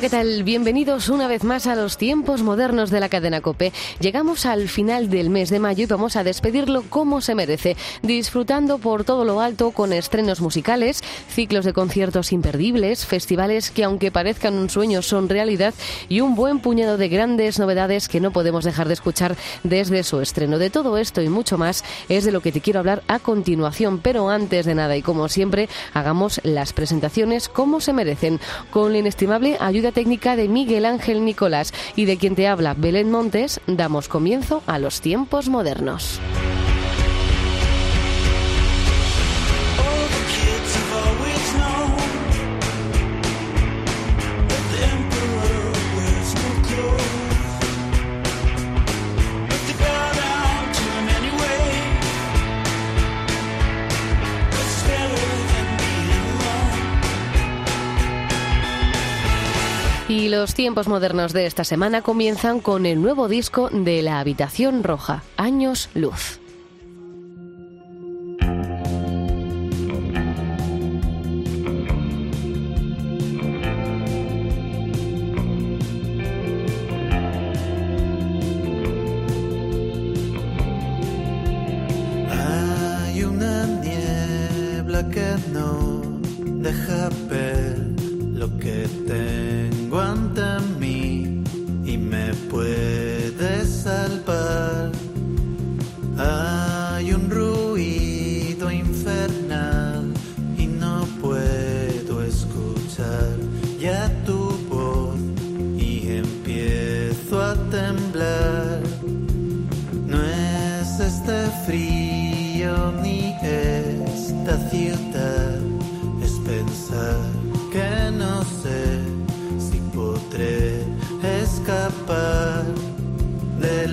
¿Qué tal? Bienvenidos una vez más a los tiempos modernos de la cadena Cope. Llegamos al final del mes de mayo y vamos a despedirlo como se merece, disfrutando por todo lo alto con estrenos musicales, ciclos de conciertos imperdibles, festivales que aunque parezcan un sueño son realidad y un buen puñado de grandes novedades que no podemos dejar de escuchar desde su estreno. De todo esto y mucho más es de lo que te quiero hablar a continuación, pero antes de nada y como siempre, hagamos las presentaciones como se merecen, con la inestimable ayuda técnica de Miguel Ángel Nicolás y de quien te habla Belén Montes, damos comienzo a los tiempos modernos. Los tiempos modernos de esta semana comienzan con el nuevo disco de La Habitación Roja, Años Luz.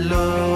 De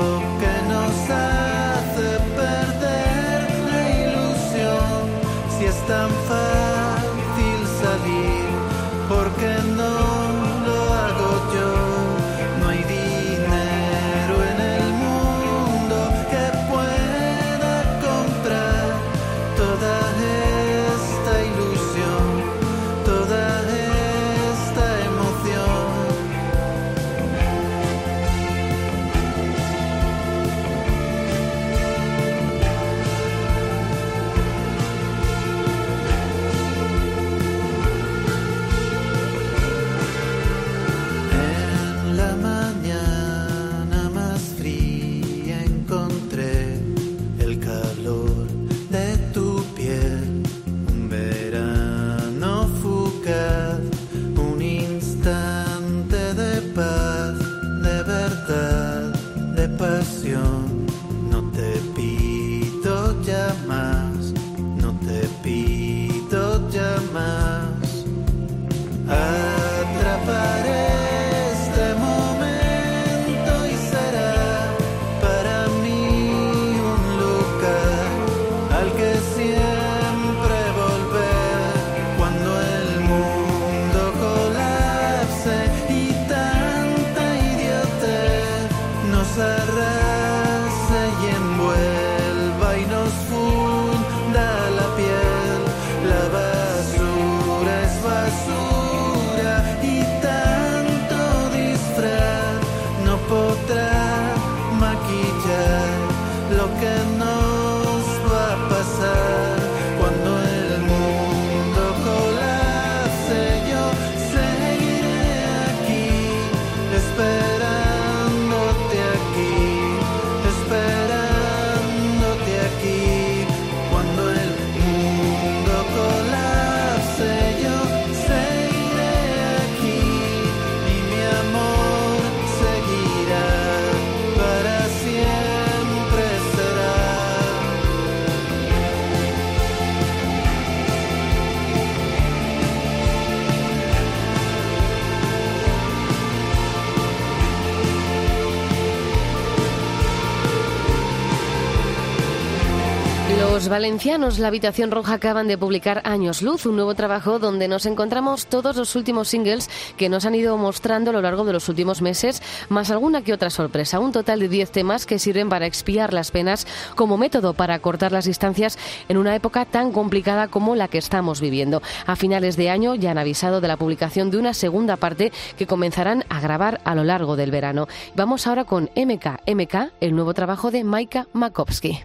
valencianos La Habitación Roja acaban de publicar Años Luz, un nuevo trabajo donde nos encontramos todos los últimos singles que nos han ido mostrando a lo largo de los últimos meses, más alguna que otra sorpresa. Un total de 10 temas que sirven para expiar las penas como método para cortar las distancias en una época tan complicada como la que estamos viviendo. A finales de año ya han avisado de la publicación de una segunda parte que comenzarán a grabar a lo largo del verano. Vamos ahora con MK, MK, el nuevo trabajo de Maika Makovsky.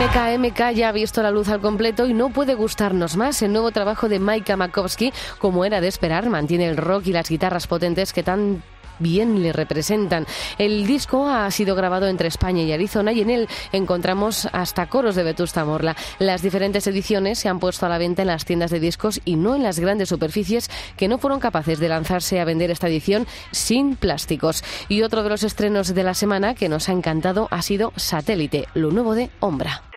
MKMK ya ha visto la luz al completo y no puede gustarnos más. El nuevo trabajo de Maika Makovsky, como era de esperar, mantiene el rock y las guitarras potentes que tan bien le representan. El disco ha sido grabado entre España y Arizona y en él encontramos hasta coros de Vetusta Morla. Las diferentes ediciones se han puesto a la venta en las tiendas de discos y no en las grandes superficies que no fueron capaces de lanzarse a vender esta edición sin plásticos. Y otro de los estrenos de la semana que nos ha encantado ha sido Satélite, lo nuevo de Ombra.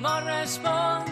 my response.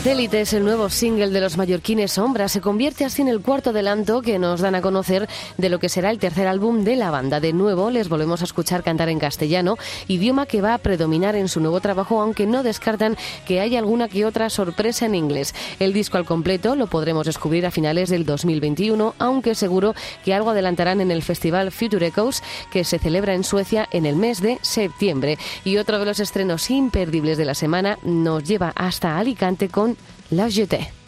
Satélite es el nuevo single de los mallorquines Sombra. Se convierte así en el cuarto adelanto que nos dan a conocer de lo que será el tercer álbum de la banda. De nuevo les volvemos a escuchar cantar en castellano, idioma que va a predominar en su nuevo trabajo, aunque no descartan que haya alguna que otra sorpresa en inglés. El disco al completo lo podremos descubrir a finales del 2021, aunque seguro que algo adelantarán en el festival Future Echoes que se celebra en Suecia en el mes de septiembre. Y otro de los estrenos imperdibles de la semana nos lleva hasta Alicante con con La Jetée.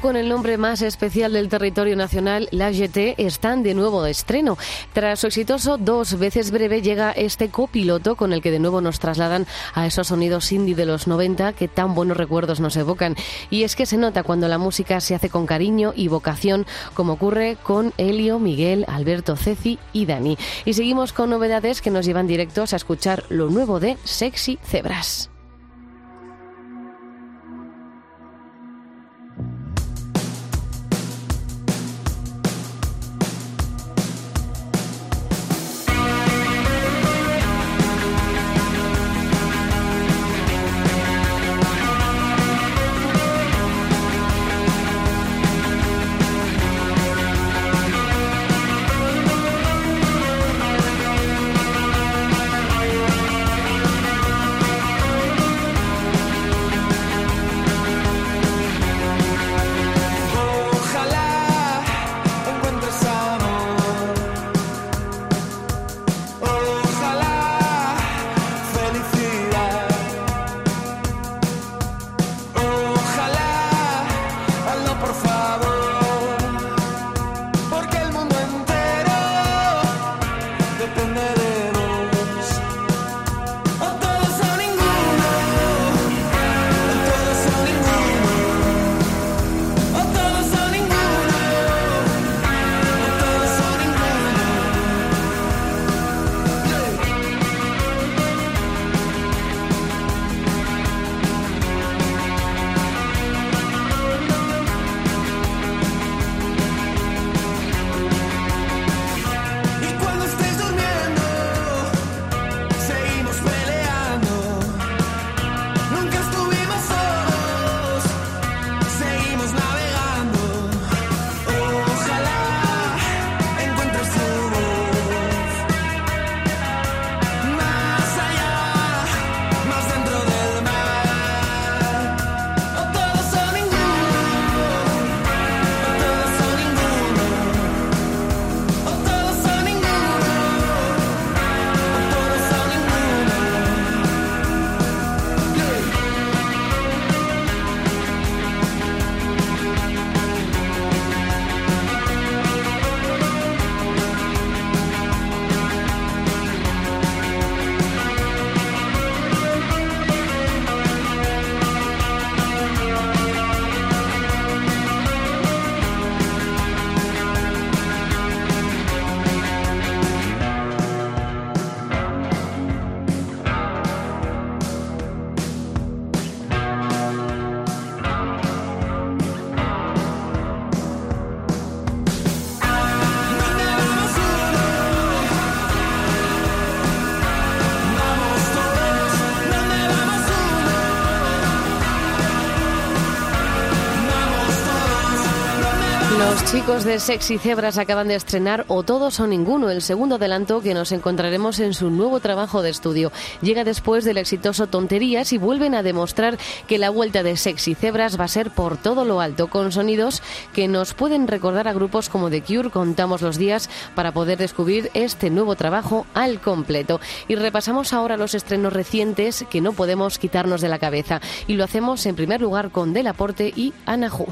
Con el nombre más especial del territorio nacional, la GT, están de nuevo de estreno. Tras su exitoso dos veces breve llega este copiloto con el que de nuevo nos trasladan a esos sonidos indie de los 90 que tan buenos recuerdos nos evocan. Y es que se nota cuando la música se hace con cariño y vocación, como ocurre con Helio, Miguel, Alberto, Ceci y Dani. Y seguimos con novedades que nos llevan directos a escuchar lo nuevo de Sexy Cebras. Chicos de Sexy Cebras acaban de estrenar O Todos o Ninguno, el segundo adelanto que nos encontraremos en su nuevo trabajo de estudio. Llega después del exitoso Tonterías y vuelven a demostrar que la vuelta de Sexy Cebras va a ser por todo lo alto, con sonidos que nos pueden recordar a grupos como The Cure. Contamos los días para poder descubrir este nuevo trabajo al completo. Y repasamos ahora los estrenos recientes que no podemos quitarnos de la cabeza. Y lo hacemos en primer lugar con Delaporte y Anahu.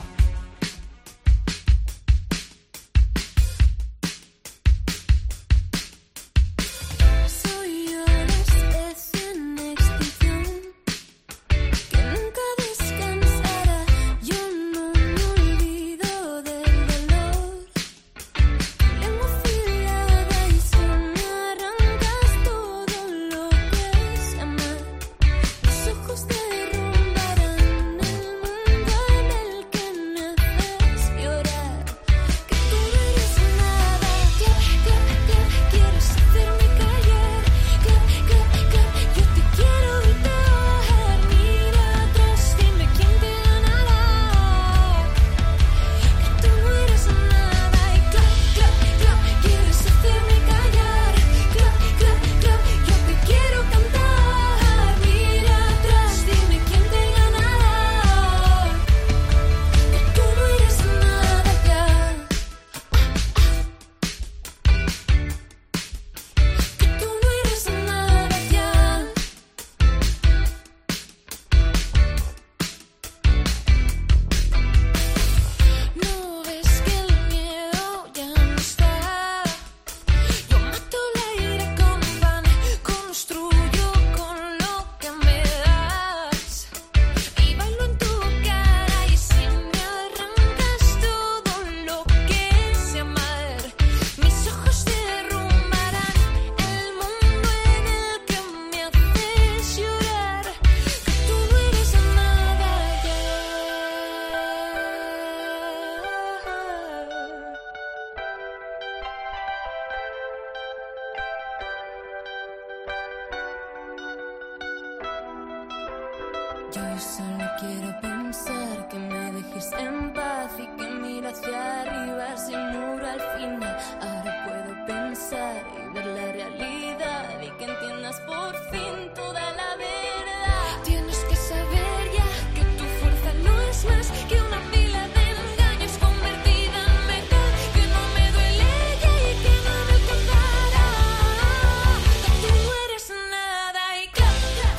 Yo solo quiero pensar que me dejes en paz y que mira hacia arriba sin muro al final. Ahora puedo pensar y ver la realidad y que entiendas por fin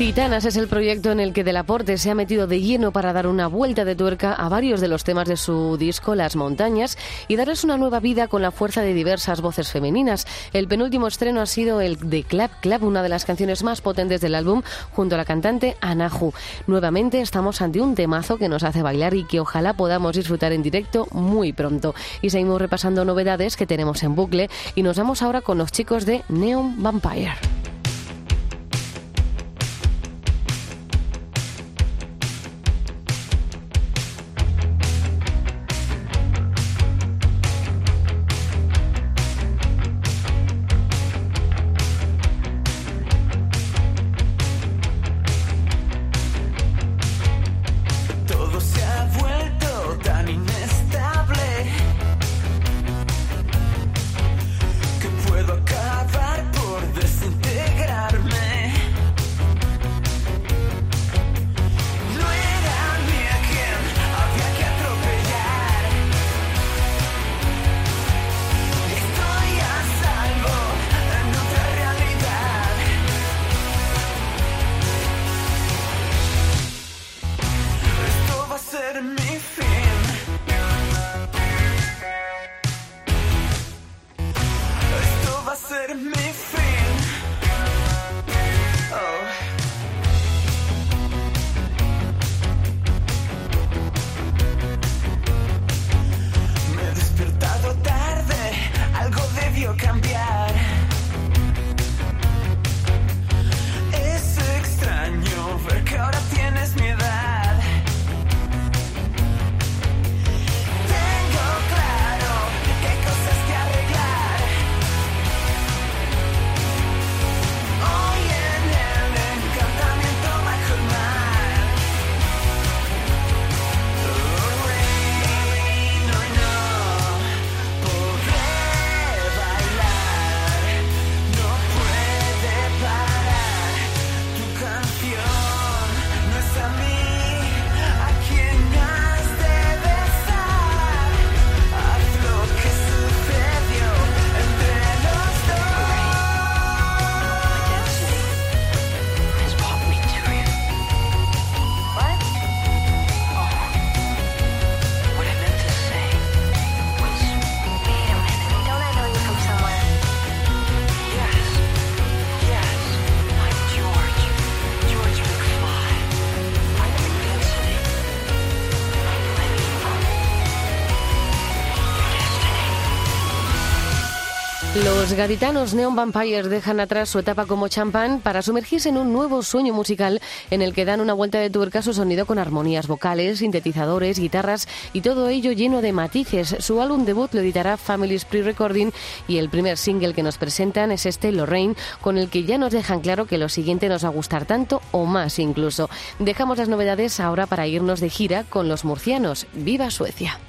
Titanas es el proyecto en el que Delaporte se ha metido de lleno para dar una vuelta de tuerca a varios de los temas de su disco Las Montañas y darles una nueva vida con la fuerza de diversas voces femeninas. El penúltimo estreno ha sido el de Clap Clap, una de las canciones más potentes del álbum, junto a la cantante Anahu. Nuevamente estamos ante un temazo que nos hace bailar y que ojalá podamos disfrutar en directo muy pronto. Y seguimos repasando novedades que tenemos en bucle y nos vamos ahora con los chicos de Neon Vampire. Los gaditanos Neon Vampires dejan atrás su etapa como champán para sumergirse en un nuevo sueño musical en el que dan una vuelta de tuerca a su sonido con armonías vocales, sintetizadores, guitarras y todo ello lleno de matices. Su álbum debut lo editará Family's Pre-Recording y el primer single que nos presentan es este Lorraine, con el que ya nos dejan claro que lo siguiente nos va a gustar tanto o más incluso. Dejamos las novedades ahora para irnos de gira con los murcianos. ¡Viva Suecia!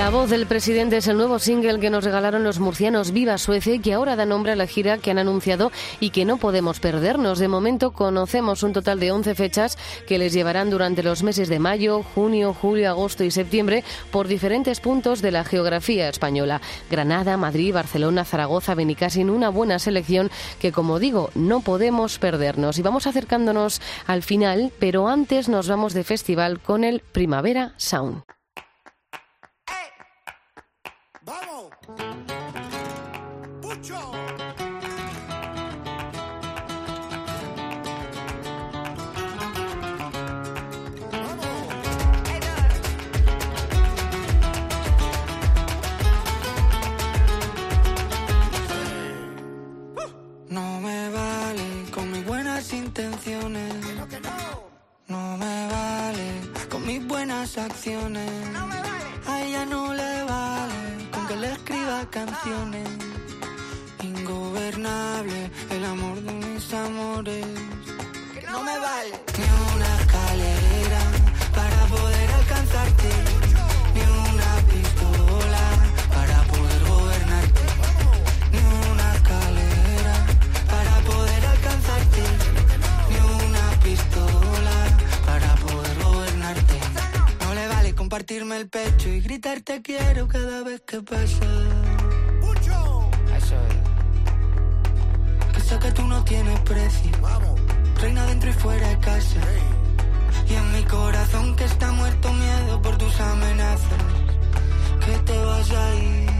La voz del presidente es el nuevo single que nos regalaron los murcianos Viva Suecia y que ahora da nombre a la gira que han anunciado y que no podemos perdernos. De momento conocemos un total de 11 fechas que les llevarán durante los meses de mayo, junio, julio, agosto y septiembre por diferentes puntos de la geografía española. Granada, Madrid, Barcelona, Zaragoza, Benicassin, una buena selección que, como digo, no podemos perdernos. Y vamos acercándonos al final, pero antes nos vamos de festival con el Primavera Sound. Buenas acciones. A ella no le vale con que le escriba canciones. Ingobernable el amor de mis amores. No me vale ni una escalera para poder alcanzarte. Compartirme el pecho y gritar te quiero cada vez que pasa. ¡Pucho! Eso es. Que sé que tú no tienes precio. ¡Vamos! Reina dentro y fuera de casa. Y en mi corazón que está muerto miedo por tus amenazas. Que te vas a ir.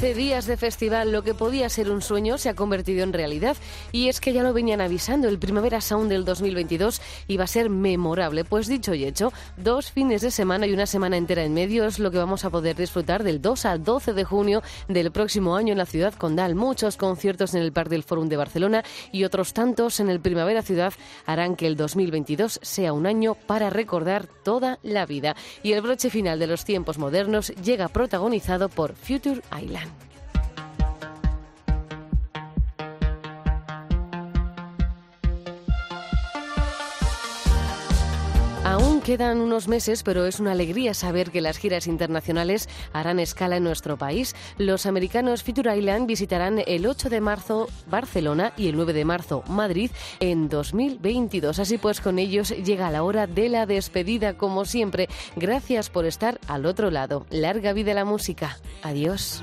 Ni una escalera. 11 días de festival, lo que podía ser un sueño se ha convertido en realidad. Y es que ya lo venían avisando, el Primavera Sound del 2022 iba a ser memorable. Pues dicho y hecho, dos fines de semana y una semana entera en medio es lo que vamos a poder disfrutar del 2 al 12 de junio del próximo año en la ciudad condal. Muchos conciertos en el Parque del Fórum de Barcelona y otros tantos en el Primavera Ciudad harán que el 2022 sea un año para recordar toda la vida. Y el broche final de los tiempos modernos llega protagonizado por Future Island. Quedan unos meses, pero es una alegría saber que las giras internacionales harán escala en nuestro país. Los americanos Future Island visitarán el 8 de marzo Barcelona y el 9 de marzo Madrid en 2022. Así pues, con ellos llega la hora de la despedida, como siempre. Gracias por estar al otro lado. Larga vida la música. Adiós.